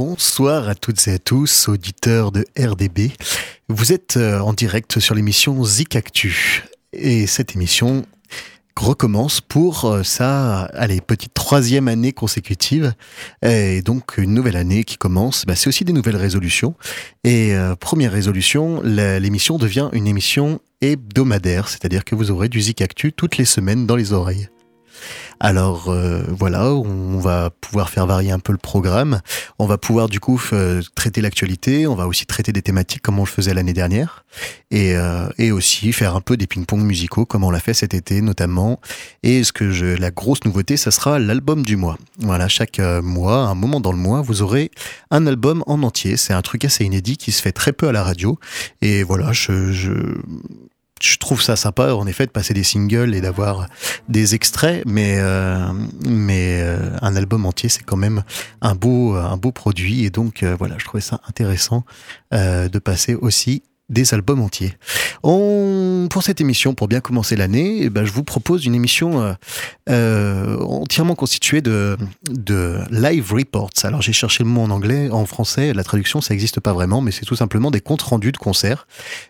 Bonsoir à toutes et à tous, auditeurs de RDB. Vous êtes euh, en direct sur l'émission Zik Actu. Et cette émission recommence pour euh, sa allez, petite troisième année consécutive. Et donc une nouvelle année qui commence, bah, c'est aussi des nouvelles résolutions. Et euh, première résolution, l'émission devient une émission hebdomadaire, c'est-à-dire que vous aurez du Zik Actu toutes les semaines dans les oreilles. Alors euh, voilà, on va pouvoir faire varier un peu le programme. On va pouvoir du coup euh, traiter l'actualité. On va aussi traiter des thématiques comme on le faisait l'année dernière, et, euh, aussi faire un peu des ping-pong musicaux comme on l'a fait cet été notamment. Et ce que je, la grosse nouveauté, ça sera l'album du mois. Voilà, chaque mois, un moment dans le mois, vous aurez un album en entier. C'est un truc assez inédit qui se fait très peu à la radio. Et voilà, je je trouve ça sympa en effet de passer des singles et d'avoir des extraits mais euh, mais euh, un album entier c'est quand même un beau un beau produit. Et donc euh, voilà je trouvais ça intéressant de passer aussi des albums entiers. Pour cette émission, pour bien commencer l'année, eh ben, je vous propose une émission euh, euh, entièrement constituée de, live reports. Alors j'ai cherché le mot en anglais, en français, la traduction ça n'existe pas vraiment, mais c'est tout simplement des comptes rendus de concerts.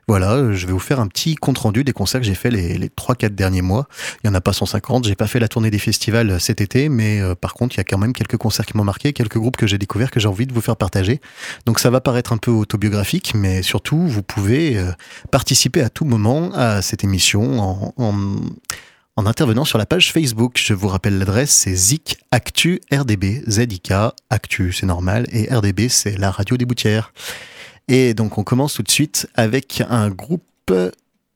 Voilà, je vais vous faire un petit compte rendu des concerts que j'ai fait les, les 3-4 derniers mois. Il n'y en a pas 150, j'ai pas fait la tournée des festivals cet été, mais euh, par contre il y a quand même quelques concerts qui m'ont marqué, quelques groupes que j'ai découverts que j'ai envie de vous faire partager. Donc ça va paraître un peu autobiographique, mais surtout vous pouvez euh, participer à tout moment à cette émission en, intervenant sur la page Facebook. Je vous rappelle l'adresse, c'est Zik Actu RDB. ZIK Actu, c'est normal, et RDB, c'est la radio des boutières. Et donc on commence tout de suite avec un groupe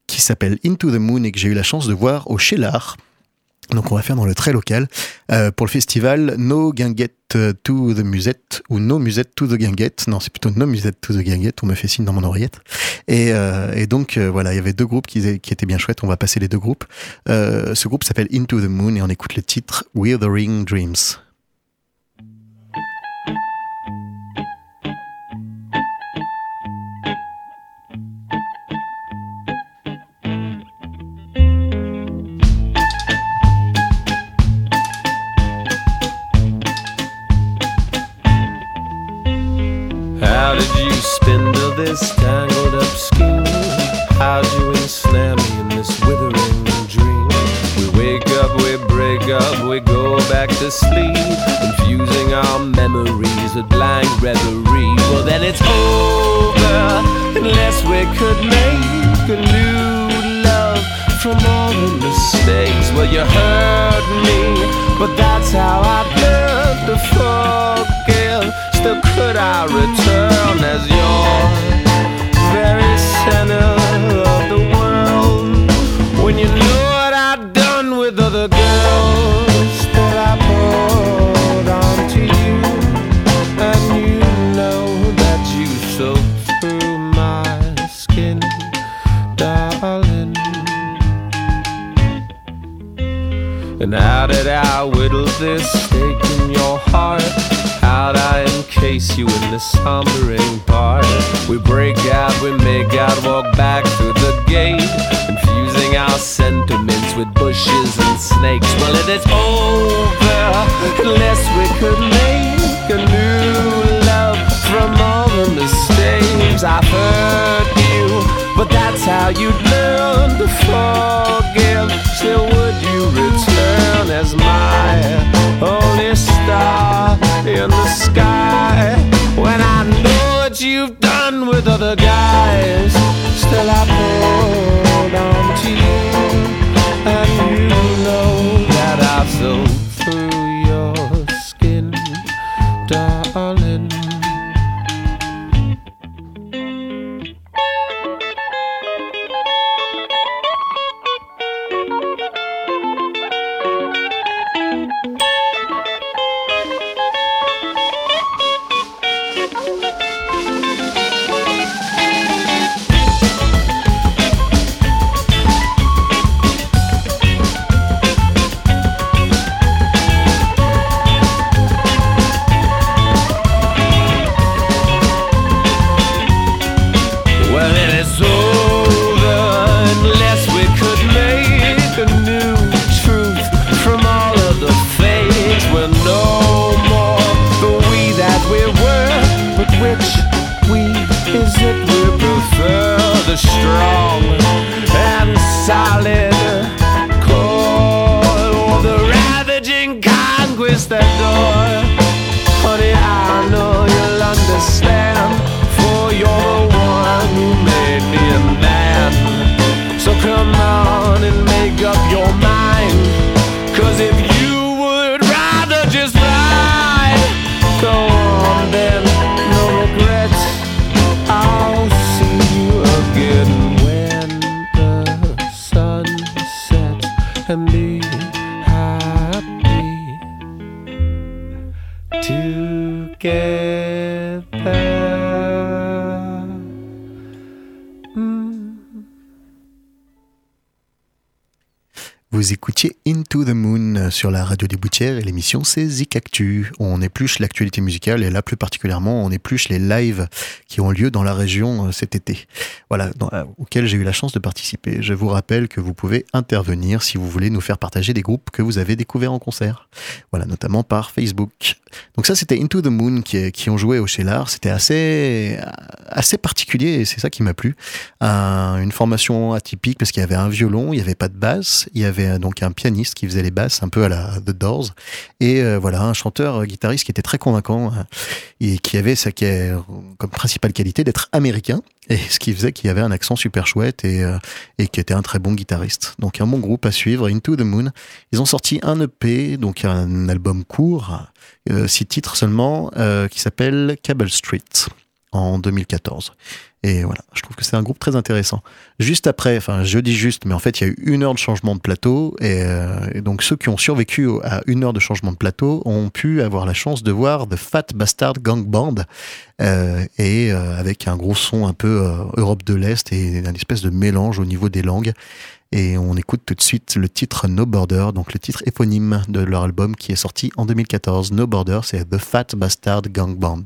qui s'appelle Into the Moon et que j'ai eu la chance de voir au Shelar donc on va faire dans le très local euh, pour le festival No Guinguette to the Musette ou No Musette to the Guinguette. Non, c'est plutôt No Musette to the Guinguette. On me fait signe dans mon oreillette. Et, euh, donc euh, voilà, il y avait deux groupes qui, étaient bien chouettes. On va passer les deux groupes. Ce groupe s'appelle Into the Moon et on écoute le titre Withering Dreams. This tangled up skin? How'd you ensnare me in this withering dream? We wake up, we break up, we go back to sleep, infusing our memories with blank reverie. Well, then it's over, unless we could make a new love from all the mistakes. Well, you hurt me, but that's how I learned to forgive. Still, could I return as your very center of the world. When you know what I've done with other girls that I poured onto you, and you know that you soaked through my skin, darling. And how did I whittle this stake in your heart? How'd I encase you in this slumbering part? We break out, we make out, walk back through the gate, confusing our sentiments with bushes and snakes. Well, it is over unless we could make a new love from all the mistakes I've hurt you. But that's how you'd learn to forgive. Still, would you return as my only star in the sky you've done with other guys? Still, I Vous Into the Moon sur la radio des Boutières et l'émission c'est Zik Actu. On épluche l'actualité musicale et là plus particulièrement on épluche les lives qui ont lieu dans la région euh, cet été. Voilà, euh, auquel j'ai eu la chance de participer. Je vous rappelle que vous pouvez intervenir si vous voulez nous faire partager des groupes que vous avez découverts en concert. Voilà, notamment par Facebook. Donc ça c'était Into the Moon qui, qui ont joué au Shelar. C'était assez, assez particulier et c'est ça qui m'a plu. une formation atypique parce qu'il y avait un violon, il n'y avait pas de basse, il y avait euh, donc un pianiste qui faisait les basses un peu à la The Doors et euh, voilà un chanteur euh, guitariste qui était très convaincant et qui avait ça qui comme principale qualité d'être américain et ce qui faisait qu'il avait un accent super chouette et, et qui était un très bon guitariste. Donc un bon groupe à suivre, Into the Moon. Ils ont sorti un EP, donc un album court, six titres seulement, qui s'appelle Cable Street en 2014. Et voilà, je trouve que c'est un groupe très intéressant. Juste après, enfin je dis juste, mais en fait il y a eu une heure de changement de plateau, et, euh, donc ceux qui ont survécu à une heure de changement de plateau ont pu avoir la chance de voir The Fat Bastard Gang Band, euh, et euh, avec un gros son un peu Europe de l'Est et un espèce de mélange au niveau des langues. Et on écoute tout de suite le titre No Border, donc le titre éponyme de leur album qui est sorti en 2014. No Border, c'est The Fat Bastard Gang Band.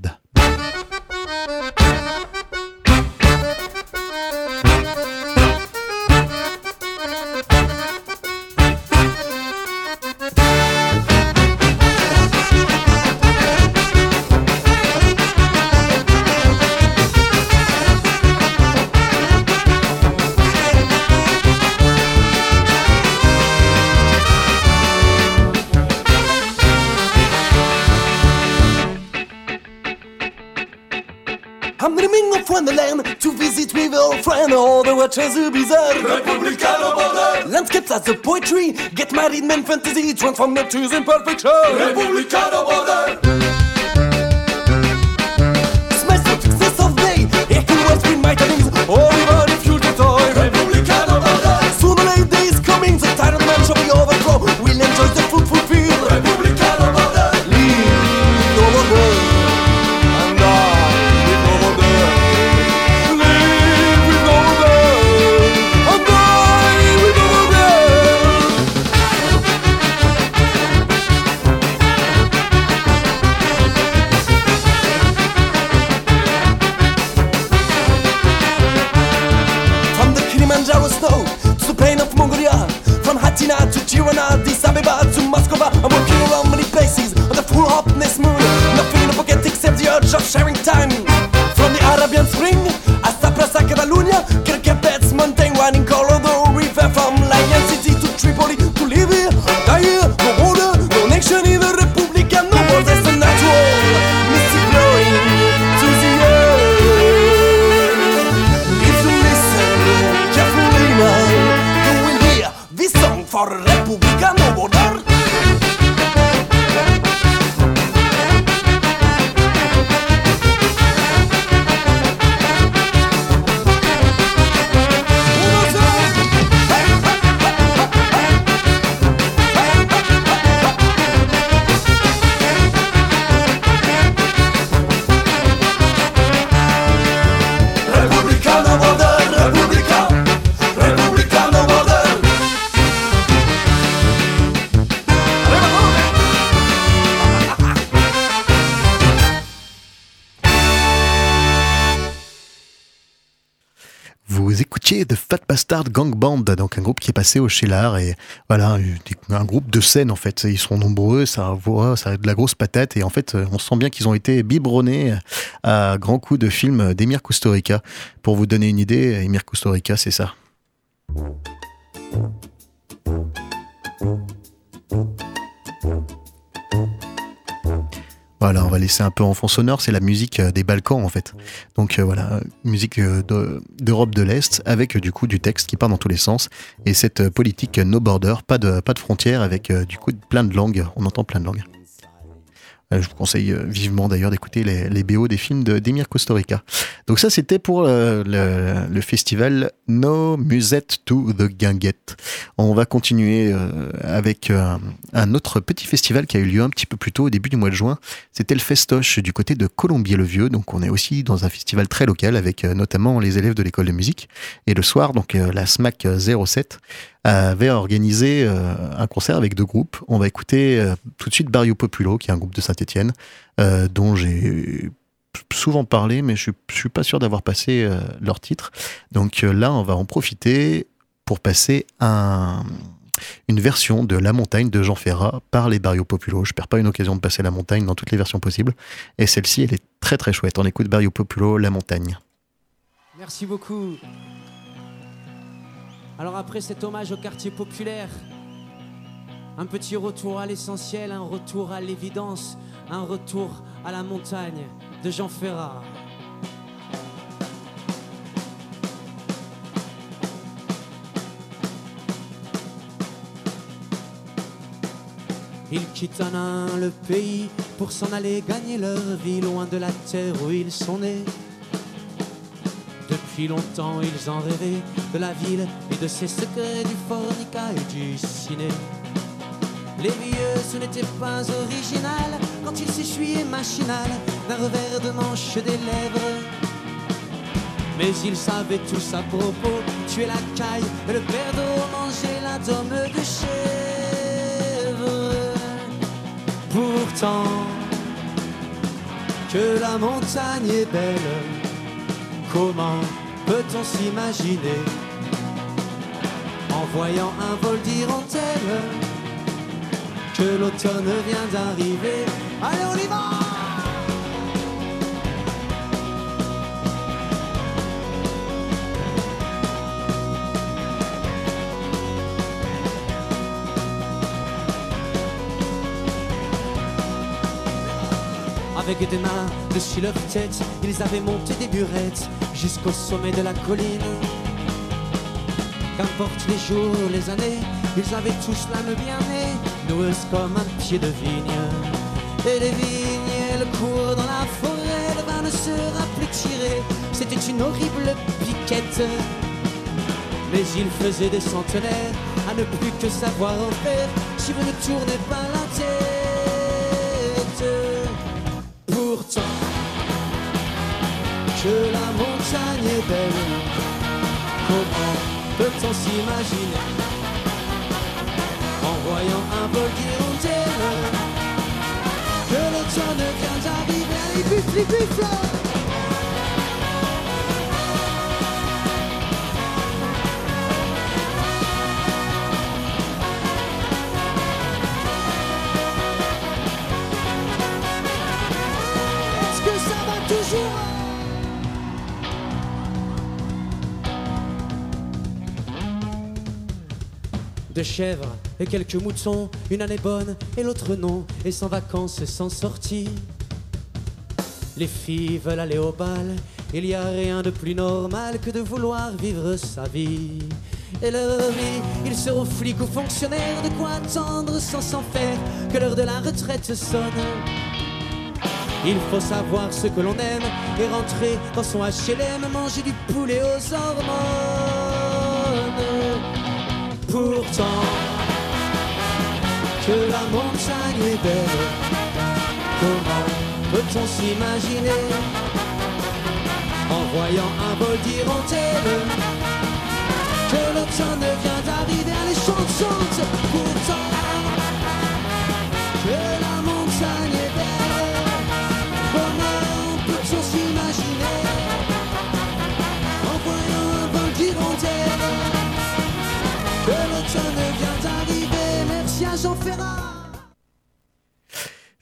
The watchers are bizarre. Republicano border. Landscapes as a poetry. Get married, men fantasy. Transform natures in perfection. Republicano border. Bastard Gang Band, donc un groupe qui est passé au Shelar et voilà un groupe de scène en fait. Ils sont nombreux, ça voit, ça a de la grosse patate et en fait on sent bien qu'ils ont été biberonnés à grands coups de films d'Emir Kusturica. Pour vous donner une idée, Emir Kusturica, c'est ça. Voilà, on va laisser un peu en fond sonore, c'est la musique euh, des Balkans en fait. Donc euh, voilà, musique euh, de- d'Europe de l'Est avec du coup du texte qui part dans tous les sens et cette politique no border, pas de pas frontières avec du coup plein de langues, on entend plein de langues. Euh, Je vous conseille euh, vivement d'ailleurs d'écouter les, BO des films de d'Emir Kusturica. Donc ça c'était pour euh, le, festival No Musette to the Guinguette. On va continuer avec euh, un autre petit festival qui a eu lieu un petit peu plus tôt au début du mois de juin. C'était le Festoche du côté de Colombier-le-Vieux. Donc on est aussi dans un festival très local avec notamment les élèves de l'école de musique. Et le soir, donc la SMAC 07 avait organisé euh, un concert avec deux groupes. On va écouter euh, tout de suite Barrio Populo, qui est un groupe de Saint-Étienne, euh, dont j'ai souvent parlé, mais je, je suis pas sûr d'avoir passé leur titre. Donc là, on va en profiter pour passer un, une version de La Montagne de Jean Ferrat par les Barrio Populo. Je perds pas une occasion de passer La Montagne dans toutes les versions possibles. Et celle-ci, elle est très très chouette. On écoute Barrio Populo, La Montagne. Merci beaucoup. Alors après cet hommage au quartier populaire, un petit retour à l'essentiel, un retour à l'évidence, un retour à la montagne de Jean Ferrat. Ils quittent un le pays pour s'en aller gagner leur vie loin de la terre où ils sont nés. Longtemps ils en rêvaient de la ville et de ses secrets du fornica et du ciné. Les vieux, ce n'était pas original quand ils s'essuyaient machinal d'un revers de manche des lèvres. Mais ils savaient tous à propos tuer la caille et le d'eau manger la dôme de chèvre. Pourtant, que la montagne est belle, comment peut-on s'imaginer en voyant un vol d'hirondelle que l'automne vient d'arriver. Allez, on y va Avec des mains dessus leur tête, ils avaient monté des burettes jusqu'au sommet de la colline. Qu'importe les jours, les années, ils avaient tous l'âme bien née, noueuse comme un pied de vigne. Et les vignes, elles courent dans la forêt, le vin ne sera plus tiré, c'était une horrible piquette. Mais il faisait des centenaires à ne plus que savoir en faire si vous ne tournez pas la tête. Que la montagne est belle, comment peut-on s'imaginer en voyant un vol d'hirondelle que l'automne vient d'arriver Allez, chèvres et quelques moutons, une année bonne et l'autre non, et sans vacances sans sortie. Les filles veulent aller au bal, il y a rien de plus normal que de vouloir vivre sa vie. Et leur vie, ils seront flics ou fonctionnaires, de quoi attendre sans s'en faire que l'heure de la retraite sonne. Il faut savoir ce que l'on aime et rentrer dans son HLM, manger du poulet aux hormones. Pourtant, que la montagne est belle, comment peut-on s'imaginer en voyant un vol d'hirondelle que l'automne vient d'arriver Allez, chante,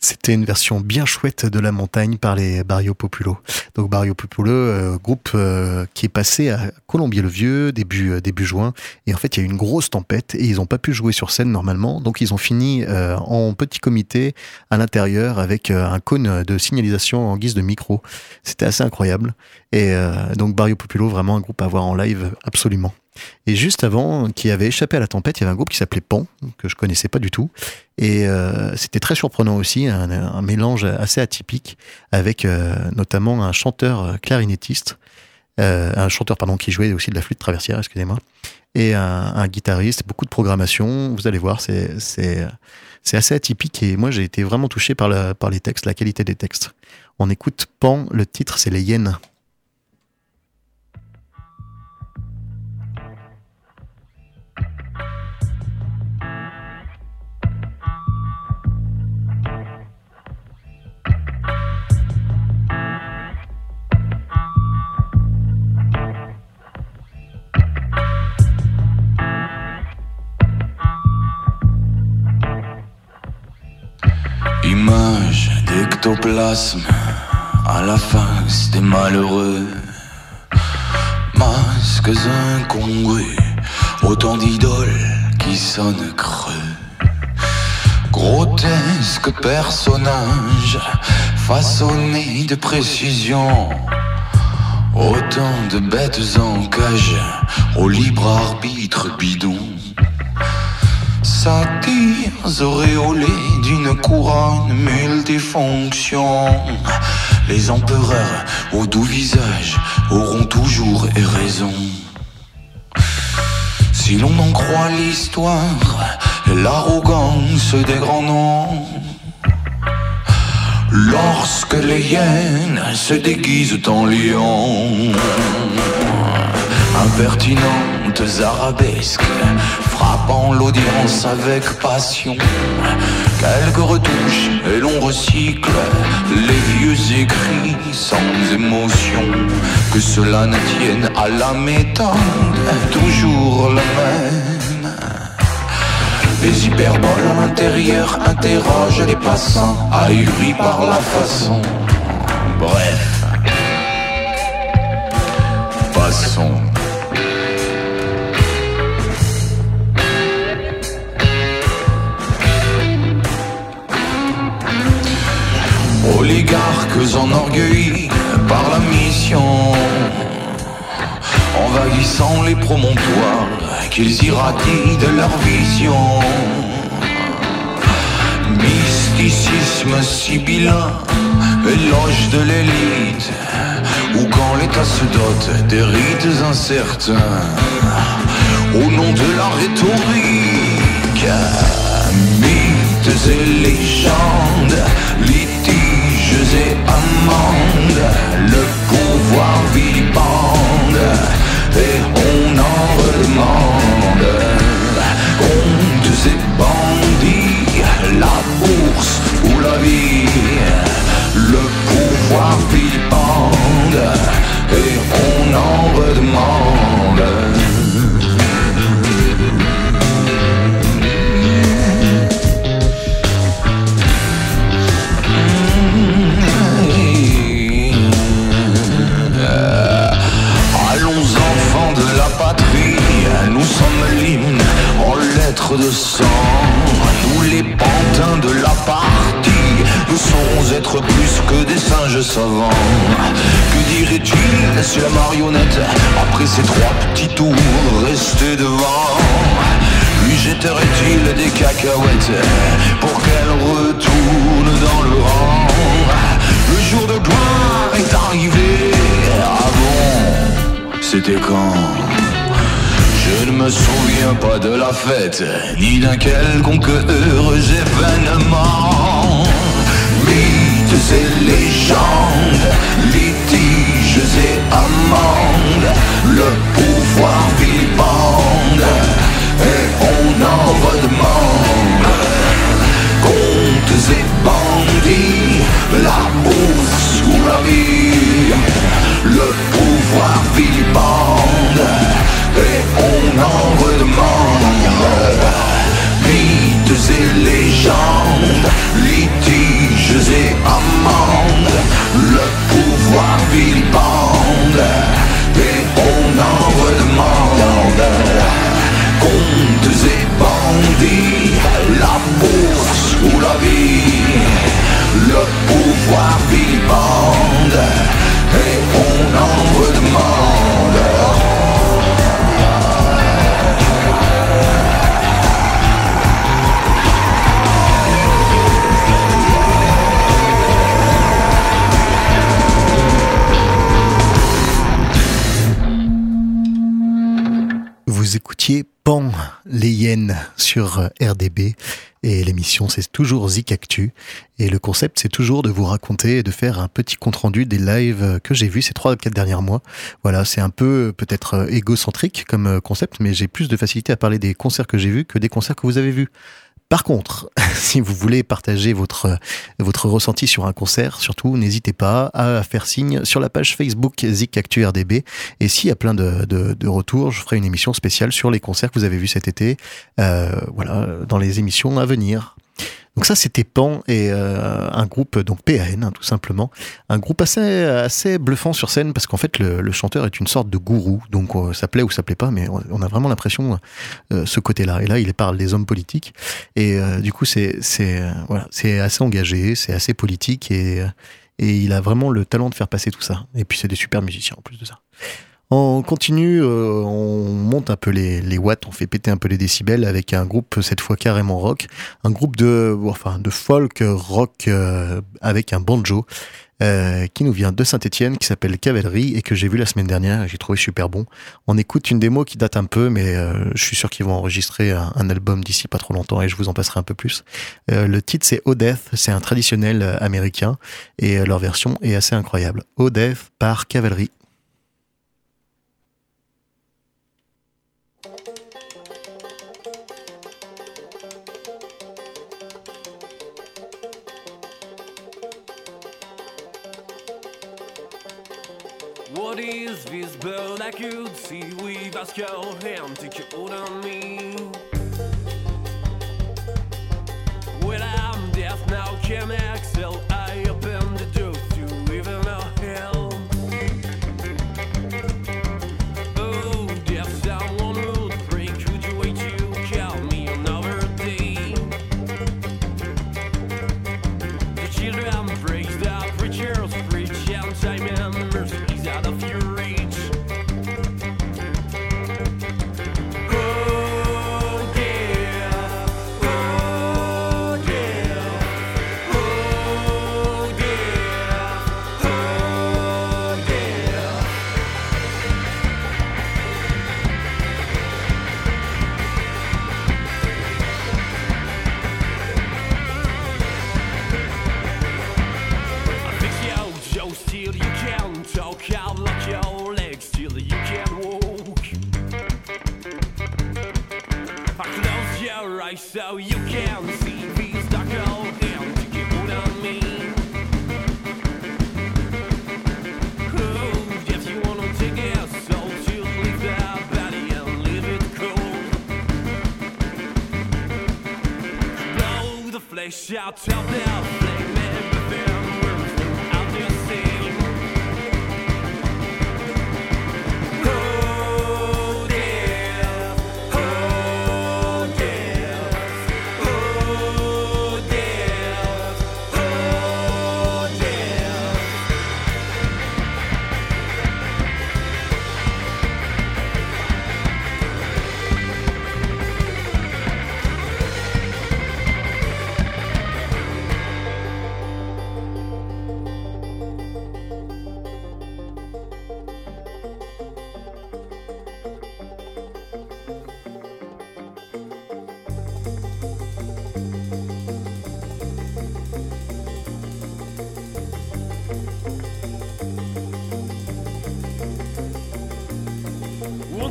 C'était une version bien chouette de La Montagne par les Barrio Populo. Donc Barrio Populo, euh, groupe euh, qui est passé à Colombier-le-Vieux début euh, début juin. Et en fait, il y a eu une grosse tempête et ils n'ont pas pu jouer sur scène normalement. Donc ils ont fini en petit comité à l'intérieur avec un cône de signalisation en guise de micro. C'était assez incroyable. Et donc Barrio Populo, vraiment un groupe à voir en live absolument. Et juste avant, qui avait échappé à la tempête, il y avait un groupe qui s'appelait Pan, que je connaissais pas du tout. Et euh, c'était très surprenant aussi, un, mélange assez atypique, avec euh, notamment un chanteur euh, clarinettiste, un chanteur pardon qui jouait aussi de la flûte traversière, excusez-moi, et un, guitariste, beaucoup de programmation. Vous allez voir, c'est assez atypique et moi j'ai été vraiment touché par la, par les textes, la qualité des textes. On écoute Pan, le titre c'est les hyènes. Ectoplasme à la face des malheureux. Masques incongrus, autant d'idoles qui sonnent creux. Grotesques personnages façonnés de précision. Autant de bêtes en cage au libre arbitre bidon. Satires auréolés d'une couronne multifonction. Les empereurs aux doux visages auront toujours raison. Si l'on en croit l'histoire, l'arrogance des grands noms. Lorsque les hyènes se déguisent en lions, arabesques, frappant l'audience avec passion. Quelques retouches et l'on recycle les vieux écrits sans émotion. Que cela ne tienne à la méthode, toujours la même. Les hyperboles à l'intérieur interrogent les passants, ahuris par la façon. Bref, Enorgueillis par la mission. Envahissant les promontoires qu'ils irradient de leur vision. Mysticisme sibyllin, éloge de l'élite. Ou quand l'État se dote des rites incertains. Au nom de la rhétorique Mythes et légendes, litiges et amendes Le pouvoir vilipende et on en redemande Contes et bandits, la bourse ou la vie Le pouvoir vilipende et on en redemande lettres de sang. Nous les pantins de la partie, nous saurons être plus que des singes savants. Que dirait-il si la marionnette, après ces trois petits tours, restait devant? Lui jetterait-il des cacahuètes pour qu'elle retourne dans le rang? Le jour de gloire est arrivé Avant, c'était quand? Je ne me souviens pas de la fête Ni d'un quelconque heureux événement. Mythes et légendes Litiges et amendes Le pouvoir vilipende et on en redemande. Contes et bandits, la bourse ou la vie Le pouvoir et on en redemande Mythes et légendes, litiges et amendes Le pouvoir vilipende et on en redemande Contes et bandits, la bourse ou la vie, le pouvoir vilipende et on en redemande. Sur euh, RDB et l'émission c'est toujours Zik Actu et le concept c'est toujours de vous raconter et de faire un petit compte rendu des lives que j'ai vus ces trois quatre derniers mois. Voilà, c'est un peu peut-être euh, égocentrique comme euh, concept mais j'ai plus de facilité à parler des concerts que j'ai vus que des concerts que vous avez vus. Par contre, si vous voulez partager votre, votre ressenti sur un concert, surtout, n'hésitez pas à faire signe sur la page Facebook Zik Actu RDB. Et s'il y a plein de, de, de, retours, je ferai une émission spéciale sur les concerts que vous avez vus cet été, euh, voilà, dans les émissions à venir. Donc ça, c'était Pan et euh, un groupe, donc PAN, hein, tout simplement. Un groupe assez, assez bluffant sur scène parce qu'en fait, le, chanteur est une sorte de gourou. Donc euh, ça plaît ou ça plaît pas, mais on- a vraiment l'impression euh, ce côté-là. Et là, il parle des hommes politiques. Et du coup, c'est voilà, assez engagé, c'est assez politique et, et il a vraiment le talent de faire passer tout ça. Et puis, c'est des super musiciens en plus de ça. On continue, euh, on monte un peu les, watts, on fait péter un peu les décibels avec un groupe cette fois carrément rock, un groupe de, folk rock euh, avec un banjo euh, qui nous vient de Saint-Etienne, qui s'appelle Cavalerie et que j'ai vu la semaine dernière et j'ai trouvé super bon. On écoute une démo qui date un peu, mais je suis sûr qu'ils vont enregistrer un, album d'ici pas trop longtemps et je vous en passerai un peu plus. Le titre c'est Odeth, c'est un traditionnel américain et leur version est assez incroyable. Odeth par Cavalerie. Bella Gud, vi vad ska hem, tycker on me. Well I'm deaf now, can excel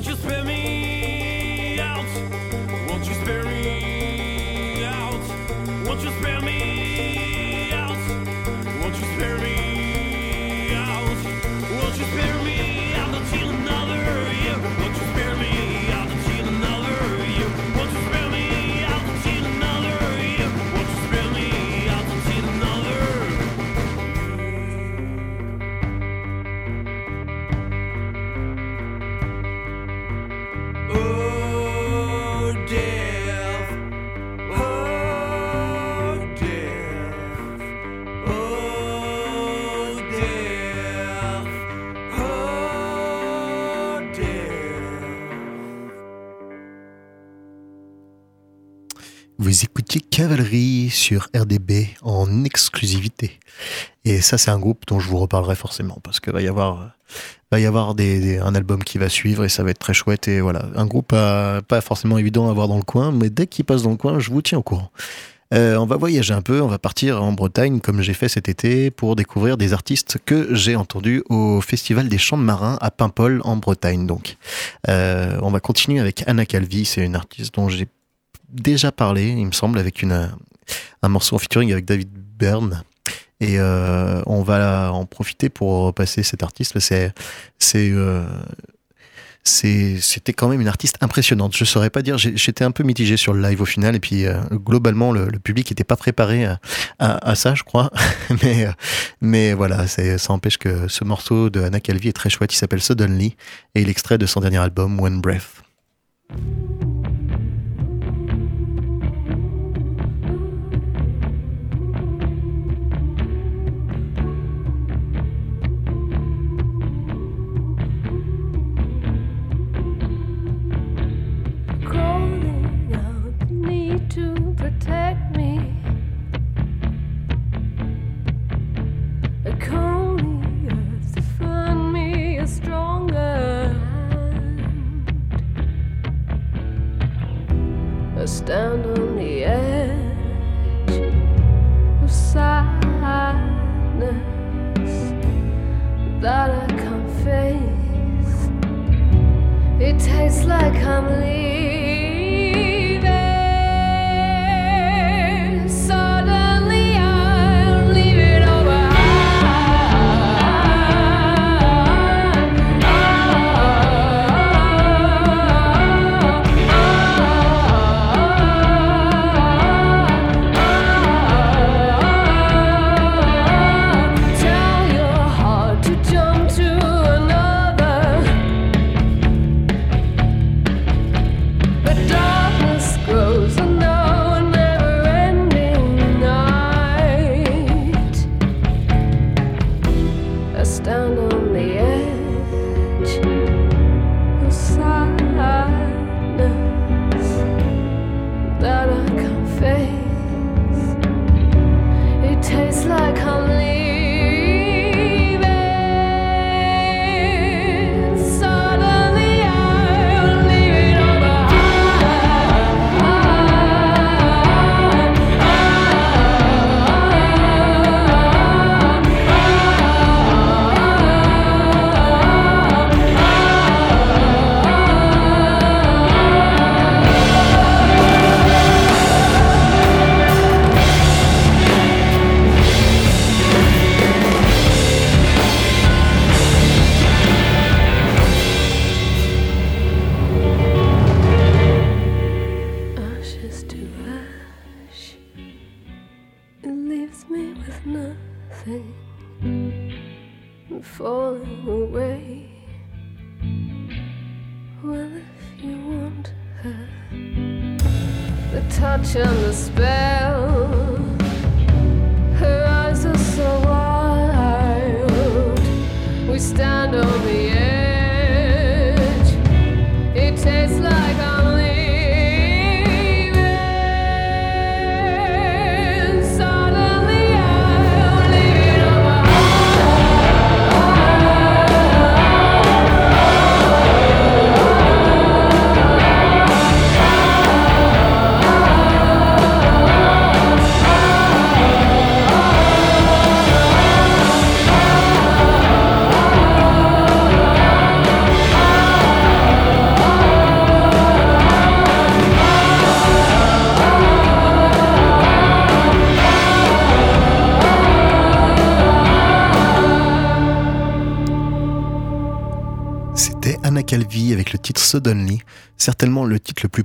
Won't spare me Cavalerie sur RDB en exclusivité. Et ça, c'est un groupe dont je vous reparlerai forcément parce que va y avoir, va y avoir des, un album qui va suivre et ça va être très chouette. Et voilà, un groupe pas forcément évident à avoir dans le coin, mais dès qu'il passe dans le coin, je vous tiens au courant. Euh, on va voyager un peu, on va partir en Bretagne comme j'ai fait cet été pour découvrir des artistes que j'ai entendus au Festival des Chants de Marins à Paimpol en Bretagne. Donc, Euh, on va continuer avec Anna Calvi, c'est une artiste dont j'ai déjà parlé, il me semble, avec une, un morceau en featuring avec David Byrne. Et euh, on va en profiter pour repasser cet artiste. Euh, c'est- c'était quand même une artiste impressionnante. Je saurais pas dire, j'étais un peu mitigé sur le live au final, et puis euh, globalement, le, public n'était pas préparé à, ça, je crois. mais, mais voilà, ça empêche que ce morceau de Anna Calvi est très chouette. Il s'appelle Suddenly, et il extrait de son dernier album, One Breath.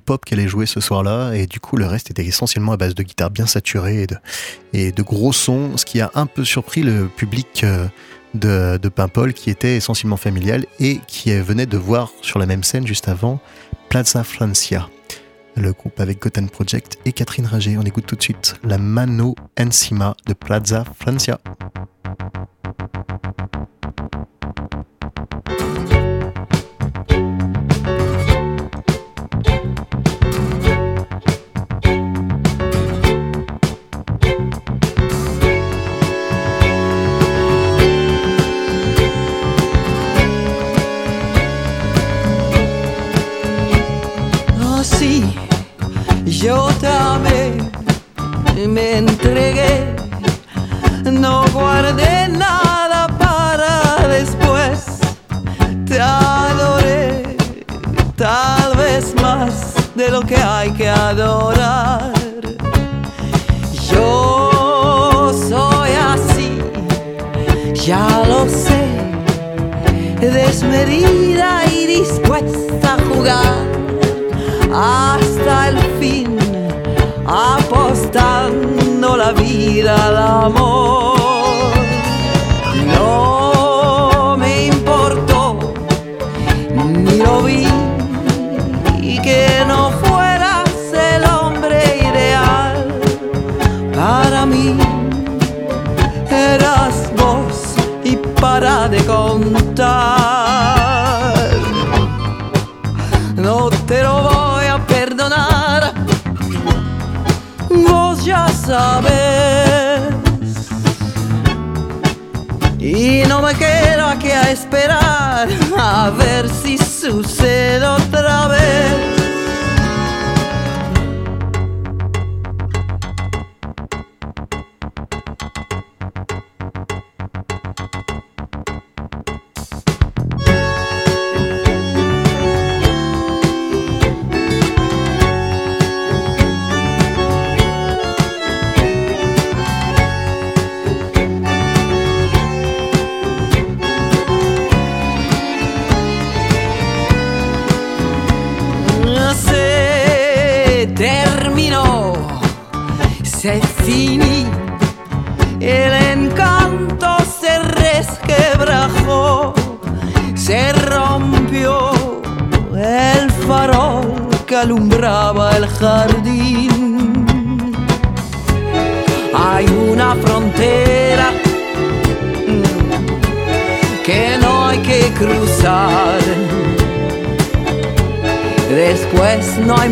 Pop qu'elle ait joué ce soir-là, et du coup le reste était essentiellement à base de guitare bien saturée et de, gros sons, ce qui a un peu surpris le public euh, de, Paimpol qui était essentiellement familial et qui venait de voir sur la même scène juste avant Plaza Francia, le groupe avec Goten Project et Catherine Rager. On écoute tout de suite la Mano Encima de Plaza Francia.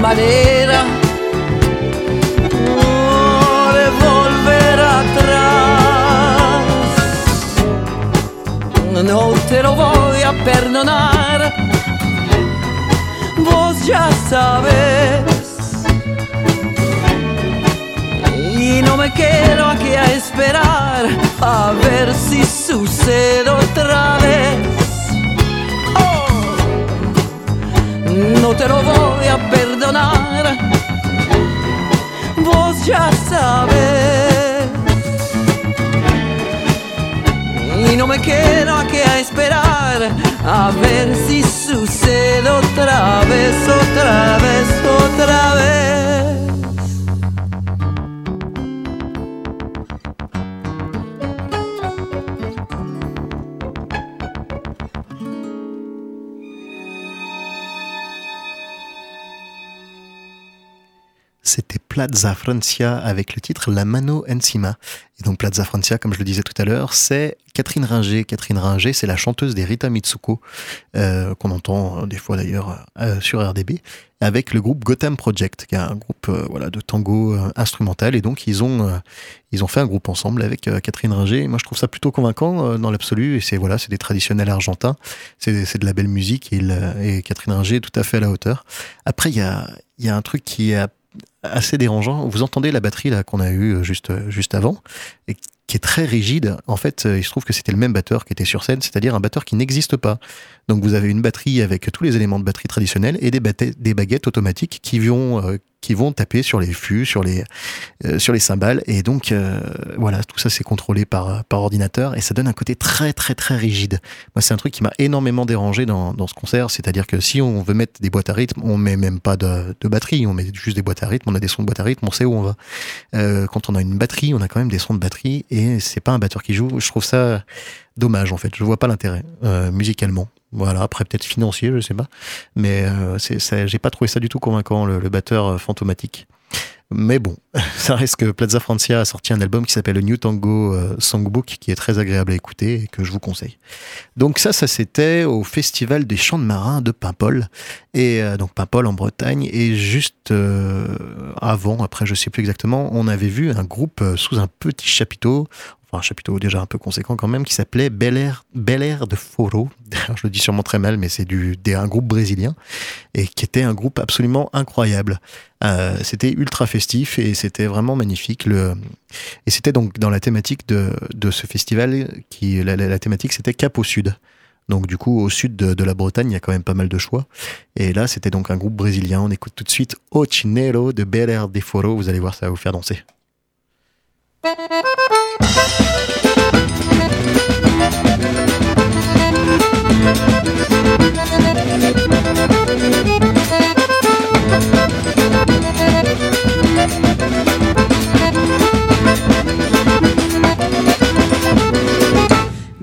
Manera atrás. No te lo voy a perdonar. Vos ya sabes. Y no me quedo aquí a esperar a ver si sucede otra vez. Oh no te lo voy a Vos ya sabes. Y no me quedo aquí a esperar a ver si sucede otra vez, otra vez, otra vez. Plaza Francia avec le titre La Mano Encima. Et donc Plaza Francia, comme je le disais tout à l'heure, c'est Catherine Ringer. Catherine Ringer, c'est la chanteuse des Rita Mitsuko, euh, qu'on entend euh, des fois d'ailleurs euh, sur RDB, avec le groupe Gotham Project, qui est un groupe voilà, de tango instrumental. Et donc ils ont, ils ont fait un groupe ensemble avec Catherine Ringer. Et moi je trouve ça plutôt convaincant dans l'absolu. Et c'est voilà, c'est des traditionnels argentins, c'est de la belle musique et Catherine Ringer est tout à fait à la hauteur. Après, il y a, il y a un truc qui est assez dérangeant. Vous entendez la batterie là qu'on a eue juste juste avant qui est très rigide. En fait, euh, il se trouve que c'était le même batteur qui était sur scène, c'est-à-dire un batteur qui n'existe pas. Donc vous avez une batterie avec tous les éléments de batterie traditionnels et des, des baguettes automatiques qui vont euh, qui vont taper sur les fûts, sur les euh, sur les cymbales et donc voilà, tout ça c'est contrôlé par par ordinateur et ça donne un côté très très très rigide. Moi, c'est un truc qui m'a énormément dérangé dans, dans ce concert, c'est-à-dire que si on veut mettre des boîtes à rythme, on met même pas de, de batterie, on met juste des boîtes à rythme, on a des sons de boîte à rythme, on sait où on va. Quand on a une batterie, on a quand même des sons de batterie c'est pas un batteur qui joue. Je trouve ça dommage en fait. Je vois pas l'intérêt euh, musicalement. Voilà, après peut-être financier, je sais pas, mais euh, j'ai pas trouvé ça du tout convaincant le, batteur euh, fantomatique. Mais bon, ça reste que Plaza Francia a sorti un album qui s'appelle le New Tango euh, Songbook, qui est très agréable à écouter et que je vous conseille. Donc ça, ça c'était au Festival des Chants de Marins de Paimpol, et euh, donc Paimpol en Bretagne. Et juste avant, après je sais plus exactement, on avait vu un groupe sous un petit chapiteau, enfin un chapiteau déjà un peu conséquent quand même, qui s'appelait Bel Air, Bel Air de Foro. Je le dis sûrement très mal, mais c'est du, un groupe brésilien et qui était un groupe absolument incroyable. Euh, c'était ultra festif et c'était vraiment magnifique. Le, et c'était donc dans la thématique de, de ce festival, qui la, thématique c'était Cap au Sud. Donc du coup, au sud de, de la Bretagne, il y a quand même pas mal de choix. Et là, c'était donc un groupe brésilien. On écoute tout de suite O de Bel Air de Foro. Vous allez voir, ça va vous faire danser.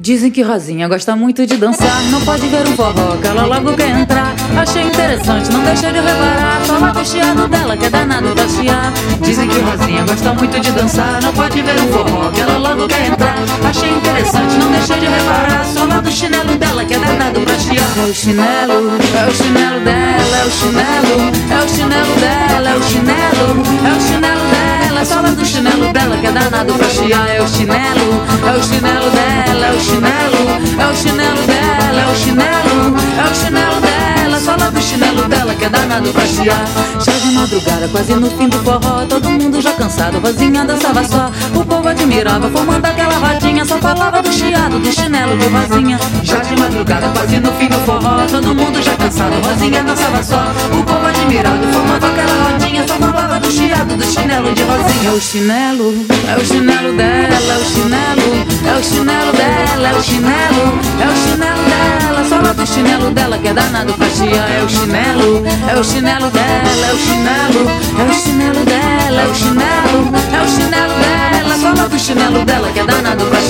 Dizem que Rosinha gosta muito de dançar. Não pode ver um forró, que ela logo quer entrar. Achei interessante, não deixei de reparar. Só o chiado dela, que é danado pra chiar. Dizem que Rosinha gosta muito de dançar. Não pode ver um forró, que ela logo quer entrar. Achei interessante, não deixei de reparar. Só do chinelo dela, que é danado pra chiar. É o chinelo, é o chinelo dela, é o chinelo. É o chinelo dela, é o chinelo. É o chinelo dela, só do chinelo dela, que é danado pra chiar. É o chinelo, é o chinelo dela, é o chinelo é o chinelo dela, é o chinelo, é o chinelo dela, só lá do chinelo dela que é danado pra chiar. Já de madrugada, quase no fim do forró, todo mundo já cansado, vozinha dançava só. O povo admirava, formando aquela rodinha, só falava do chiado, do chinelo de vozinha. Já de madrugada, quase no fim do forró, todo mundo já cansado, vozinha dançava só. O povo admirava, formando aquela rodinha, só falava do chiado, do chinelo de vozinha. É o chinelo, é o chinelo dela, é o chinelo, é o chinelo dela é o chinelo, é o chinelo dela, sola do chinelo dela que é danado pra chiar, é o chinelo, é o chinelo dela, é o chinelo, é o chinelo dela, é o chinelo, é o chinelo dela, sola do chinelo dela que é danado pra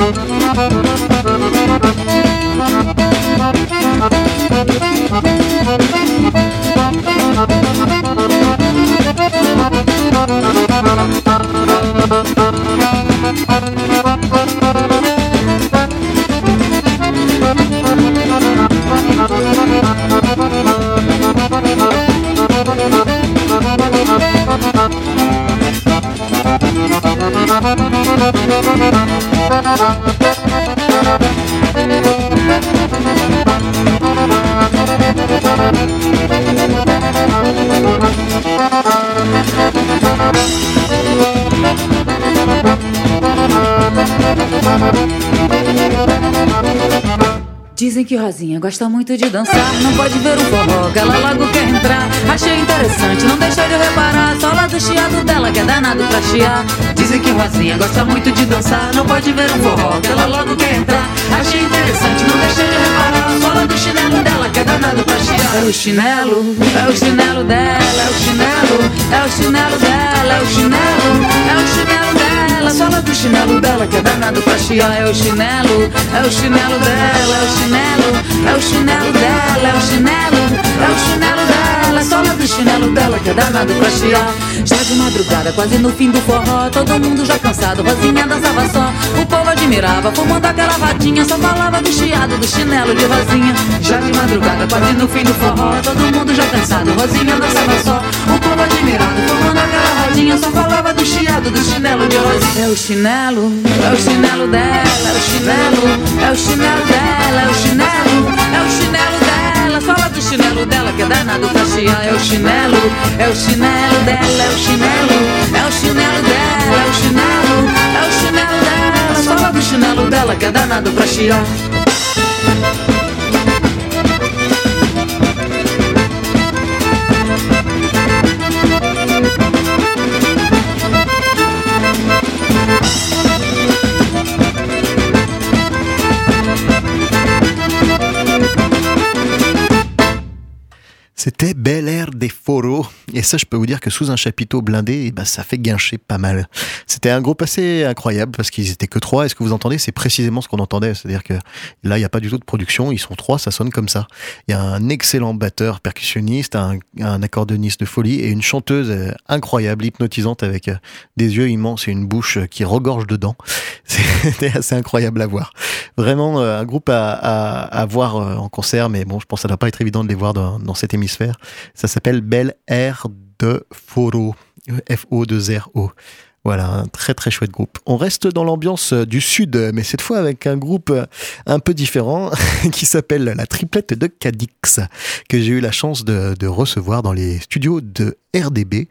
Thank you. Que Rosinha gosta muito de dançar. Não pode ver um forró, que ela logo quer entrar. Achei interessante, não deixei de reparar. Só lá do chiado dela, que é danado pra chiar. Dizem que Rosinha gosta muito de dançar. Não pode ver um forró, que ela logo quer entrar. Achei interessante, não deixei de reparar. Só lá do chinelo dela, que é danado pra chiar. É o chinelo, é o chinelo dela, é o chinelo, é o chinelo dela, é o chinelo, é o chinelo dela. Só lá do chinelo dela, que é danado pra chiar. É o chinelo, é o chinelo dela, é o chinelo, é o chinelo dela, é o chinelo, é o chinelo dela, sola do chinelo dela que é danado pra chiar. Já de madrugada, quase no fim do forró, todo mundo já cansado, Rosinha dançava só. O povo admirava, fumando aquela vatinha, só falava do chiado, do chinelo de Rosinha. Já de madrugada, quase no fim do forró, todo mundo já cansado, Rosinha dançava só. O povo admirava, fumando aquela rodinha, só falava do chiado, do chinelo de Rosinha. É o chinelo, é o chinelo dela, é o chinelo, é o chinelo dela, é o chinelo, é o chinelo dela, fala do chinelo dela que é danado pra chiar. É o chinelo, é o chinelo dela, é o chinelo, é o chinelo dela, é o chinelo, é o chinelo dela, fala do chinelo dela que é danado pra chiar. C'était Bel Air des Foros. Et ça, je peux vous dire que sous un chapiteau blindé, eh ben, ça fait guincher pas mal. C'était un groupe assez incroyable parce qu'ils étaient que trois. Et ce que vous entendez, c'est précisément ce qu'on entendait. C'est-à-dire que là, il n'y a pas du tout de production. Ils sont trois, ça sonne comme ça. Il y a un excellent batteur percussionniste, un, un accordéoniste de folie et une chanteuse euh, incroyable, hypnotisante avec euh, des yeux immenses et une bouche qui regorge dedans. C'était assez incroyable à voir. Vraiment euh, un groupe à, voir en concert, mais bon, je pense que ça doit pas être évident de les voir dans, dans cette émission ça s'appelle Bel Air de Foro, F-O-2-R-O. Voilà, un très très chouette groupe. On reste dans l'ambiance du sud, mais cette fois avec un groupe un peu différent qui s'appelle la triplette de Cadix, que j'ai eu la chance de, recevoir dans les studios de RDB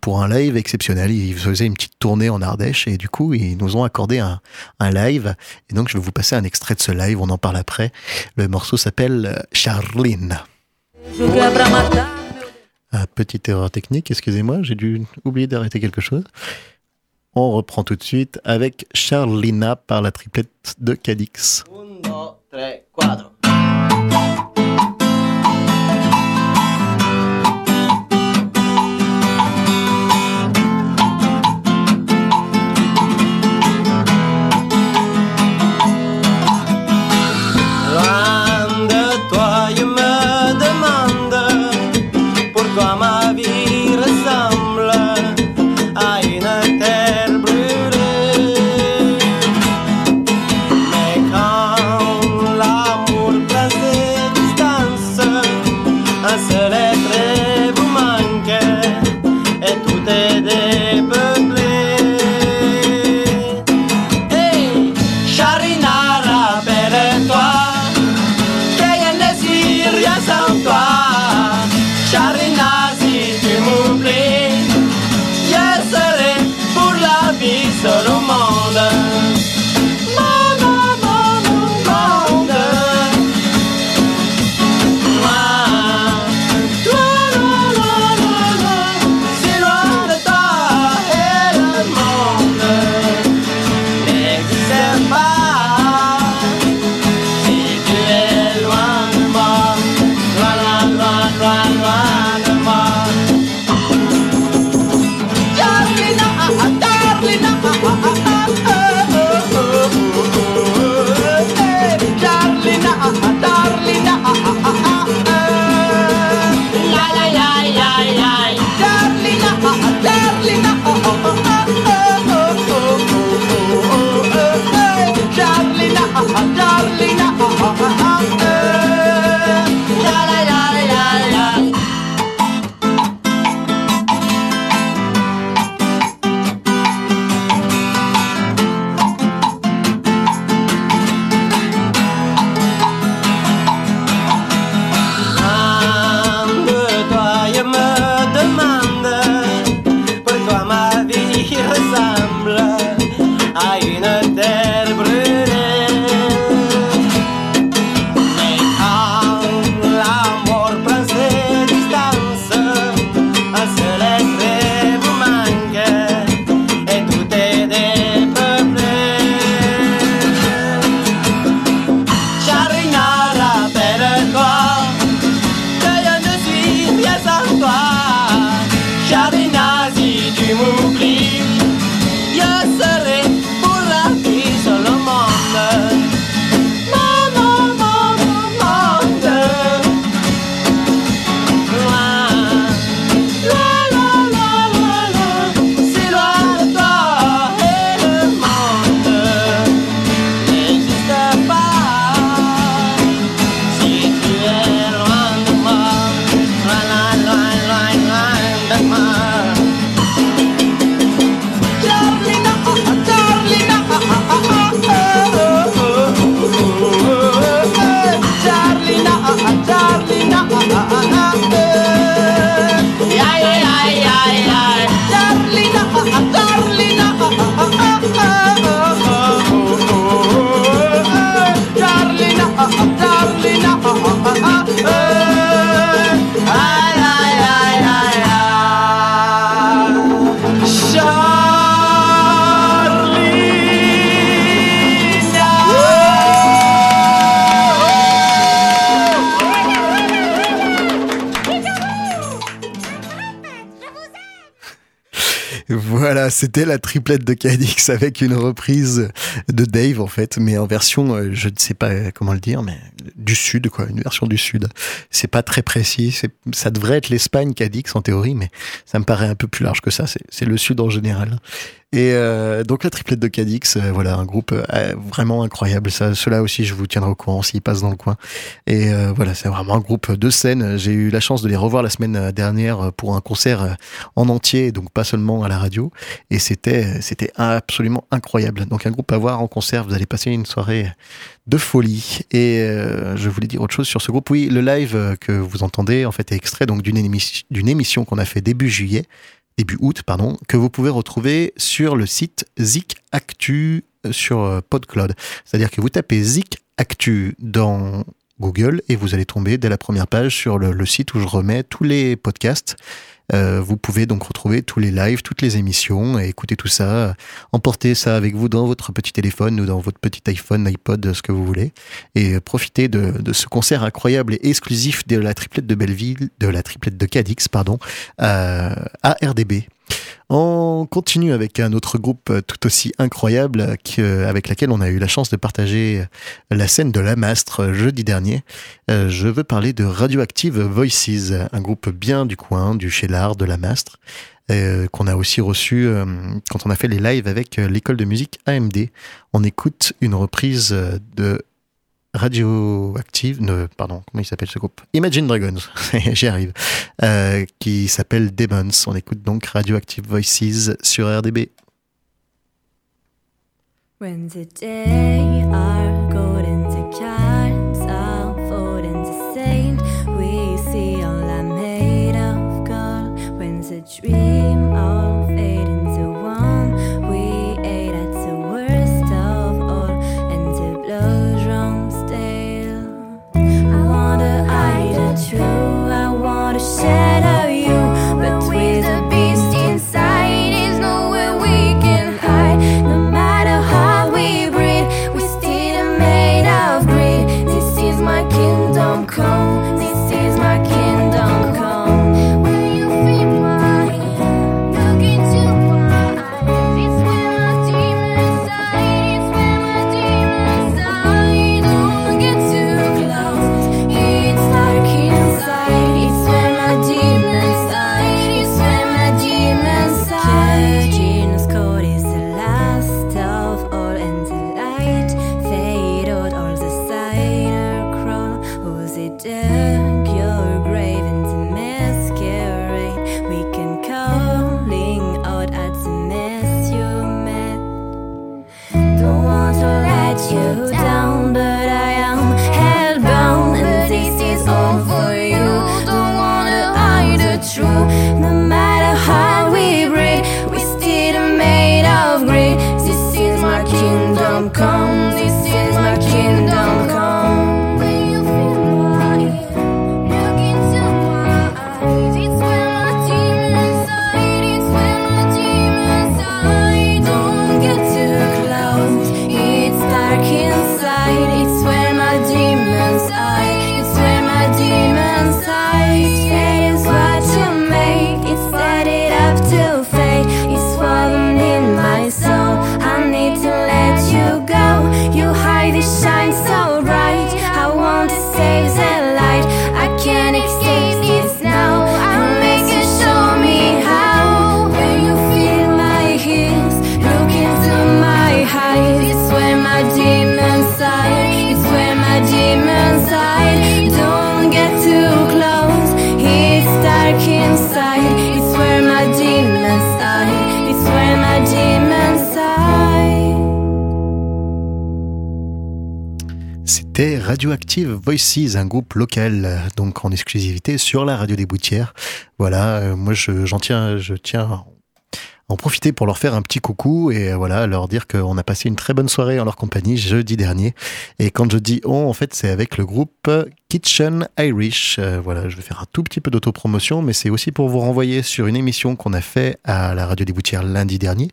pour un live exceptionnel. Ils faisaient une petite tournée en Ardèche et du coup ils nous ont accordé un, un live. Et donc je vais vous passer un extrait de ce live, on en parle après. Le morceau s'appelle Charline. Ah, petite erreur technique, excusez-moi, j'ai dû oublier d'arrêter quelque chose. On reprend tout de suite avec Charlina par la triplette de Cadix. coração. C'était la triplette de Cadix avec une reprise de Dave en fait, mais en version, euh, je ne sais pas comment le dire, mais du sud quoi, une version du sud. C'est pas très précis, ça devrait être l'Espagne Cadix en théorie, mais ça me paraît un peu plus large que ça. C'est le sud en général. Et euh, donc la triplette de Cadix, euh, voilà, un groupe euh, vraiment incroyable. Ça, cela aussi, je vous tiendrai au courant s'ils passent dans le coin. Et voilà, c'est vraiment un groupe de scène. J'ai eu la chance de les revoir la semaine dernière pour un concert en entier, donc pas seulement à la radio. Et c'était c'était absolument incroyable. Donc un groupe à voir en concert, vous allez passer une soirée de folie. Et je voulais dire autre chose sur ce groupe. Oui, le live que vous entendez en fait est extrait donc d'une émission d'une émission qu'on a fait début juillet début août, pardon, que vous pouvez retrouver sur le site Zik Actu euh, sur euh, PodCloud. C'est-à-dire que vous tapez Zik Actu dans Google et vous allez tomber dès la première page sur le, le site où je remets tous les podcasts. Euh, vous pouvez donc retrouver tous les lives, toutes les émissions et écouter tout ça. euh, Emporter ça avec vous dans votre petit téléphone ou dans votre petit iPhone, iPod, ce que vous voulez. Et euh, profiter de, de ce concert incroyable et exclusif de la triplette de Belleville, de la triplette de Cadix, pardon, euh, à RDB. On continue avec un autre groupe euh, tout aussi incroyable euh, que- avec laquelle on a eu la chance de partager euh, la scène de la Mastre euh, jeudi dernier. Euh, Je veux parler de Radioactive Voices, un groupe bien du coin, du Chélard, de la Mastre, euh, qu'on a aussi reçu euh, quand on a fait les lives avec euh, l'école de musique AMD. On écoute une reprise euh, de Radioactive, ne, pardon, comment il s'appelle ce groupe? Imagine Dragons, j'y arrive, euh, qui s'appelle Demons. On écoute donc Radioactive Voices sur RDB. Radioactive Voices, un groupe local, donc en exclusivité sur la radio des Boutières. Voilà, euh, moi je, j'en tiens, je tiens en profiter pour leur faire un petit coucou et euh, voilà, leur dire qu'on a passé une très bonne soirée en leur compagnie jeudi dernier. Et quand je dis on, en fait, c'est avec le groupe Kitchen Irish. Euh, voilà, je vais faire un tout petit peu d'autopromotion, mais c'est aussi pour vous renvoyer sur une émission qu'on a fait à la radio des Boutières lundi dernier,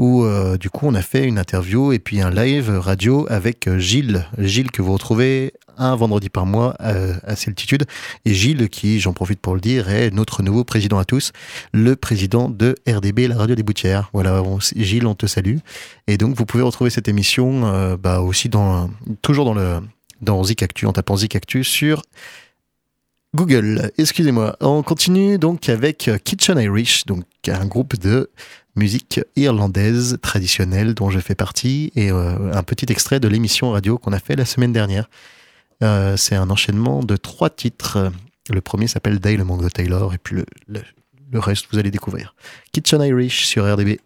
où euh, du coup on a fait une interview et puis un live radio avec euh, Gilles. Gilles que vous retrouvez un vendredi par mois euh, à Celtitude. Et Gilles, qui, j'en profite pour le dire, est notre nouveau président à tous, le président de RDB, la radio des Boutières. Voilà, Gilles, on te salue. Et donc vous pouvez retrouver cette émission bah, aussi dans, toujours dans le dans Actu, en tapant Zik Actu sur Google. Excusez-moi. On continue donc avec Kitchen Irish, donc un groupe de musique irlandaise traditionnelle dont je fais partie et euh, un petit extrait de l'émission radio qu'on a fait la semaine dernière. Euh, c'est un enchaînement de trois titres. Le premier s'appelle Dale Mongo Taylor et puis le, le, le reste vous allez découvrir. Kitchen Irish sur RDB.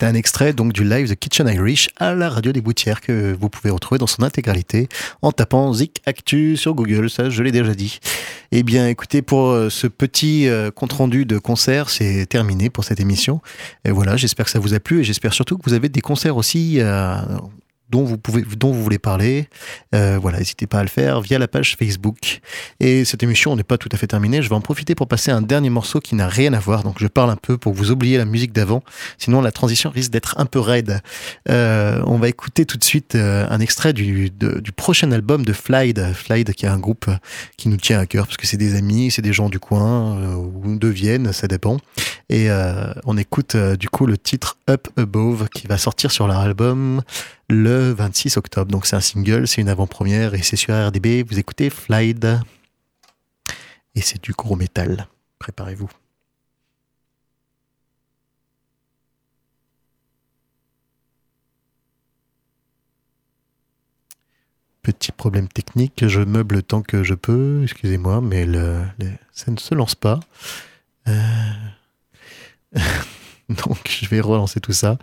C'était un extrait donc du live de Kitchen Irish à la radio des Boutières que vous pouvez retrouver dans son intégralité en tapant Zik Actu sur Google, ça je l'ai déjà dit. Eh bien écoutez, pour euh, ce petit euh, compte-rendu de concert, c'est terminé pour cette émission. Et voilà, j'espère que ça vous a plu et j'espère surtout que vous avez des concerts aussi euh, dont vous pouvez, dont vous voulez parler. Euh, voilà, n'hésitez pas à le faire via la page Facebook. Et cette émission n'est pas tout à fait terminée. Je vais en profiter pour passer un dernier morceau qui n'a rien à voir. Donc je parle un peu pour vous oubliez la musique d'avant. Sinon la transition risque d'être un peu raide. Euh, on va écouter tout de suite euh, un extrait du, du prochain album de Flyd. Flyd qui est un groupe qui nous tient à cœur parce que c'est des amis, c'est des gens du coin euh, ou de Vienne, ça dépend. Et euh, on écoute du coup le titre Up Above qui va sortir sur leur album le 26 octobre. Donc c'est un single, c'est une avant-première et c'est sur RDB. Vous écoutez Flyd. Et c'est du gros métal. Préparez-vous. Petit problème technique, je meuble le temps que je peux, excusez-moi, mais ça ne se lance pas. Euh, Donc je vais relancer tout ça.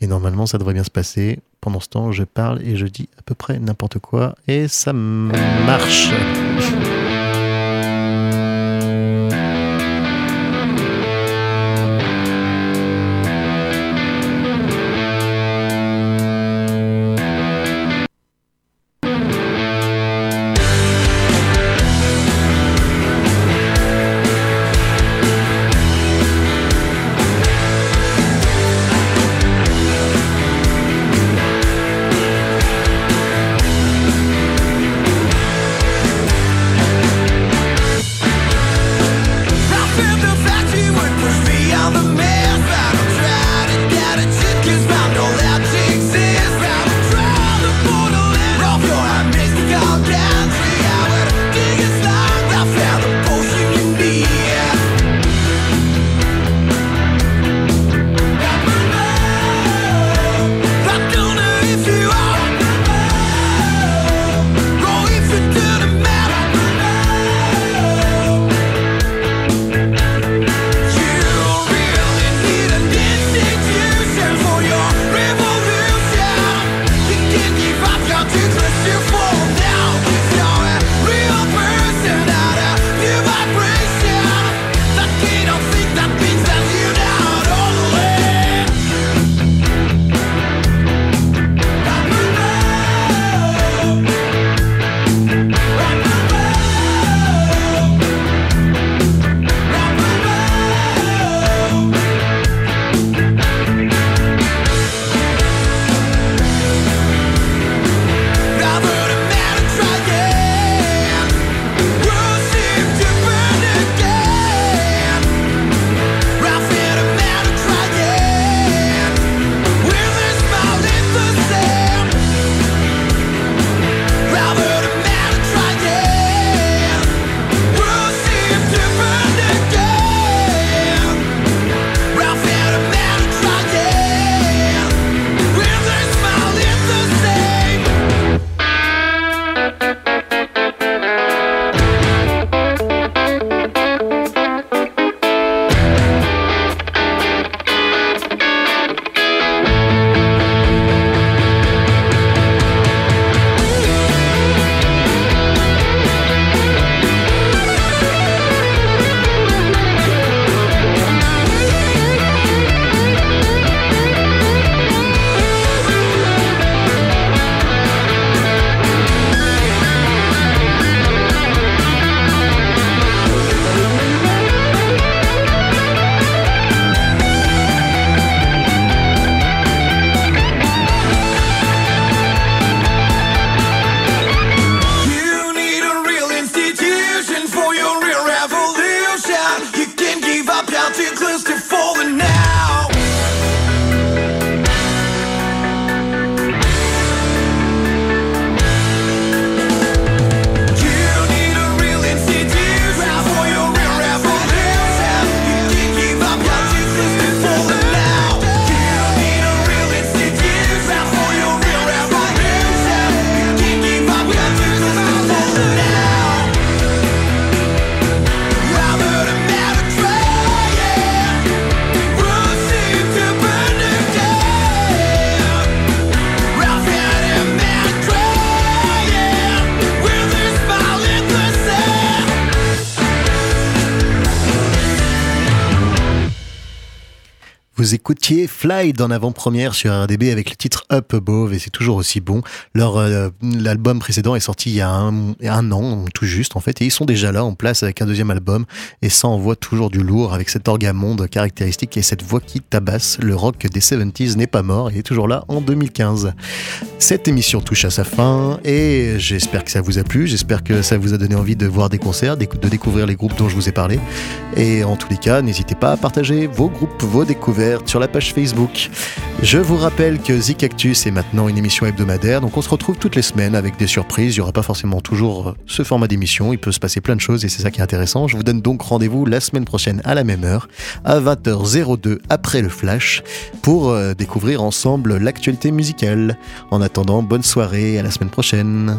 Et normalement, ça devrait bien se passer. Pendant ce temps, je parle et je dis à peu près n'importe quoi. Et ça marche. Écoutiez Fly en avant-première sur RDB avec le titre Up Above et c'est toujours aussi bon. Leur euh, l'album précédent est sorti il y a un, un an, tout juste en fait, et ils sont déjà là en place avec un deuxième album et ça envoie toujours du lourd avec cet orgamonde caractéristique et cette voix qui tabasse. Le rock des 70s n'est pas mort, il est toujours là en 2015. Cette émission touche à sa fin et j'espère que ça vous a plu, j'espère que ça vous a donné envie de voir des concerts, de découvrir les groupes dont je vous ai parlé. Et en tous les cas, n'hésitez pas à partager vos groupes, vos découvertes sur la page Facebook. Je vous rappelle que Zik Actus est maintenant une émission hebdomadaire, donc on se retrouve toutes les semaines avec des surprises. Il n'y aura pas forcément toujours euh, ce format d'émission, il peut se passer plein de choses et c'est ça qui est intéressant. Je vous donne donc rendez-vous la semaine prochaine à la même heure, à 20h02 après le flash, pour euh, découvrir ensemble l'actualité musicale. En attendant, bonne soirée, à la semaine prochaine.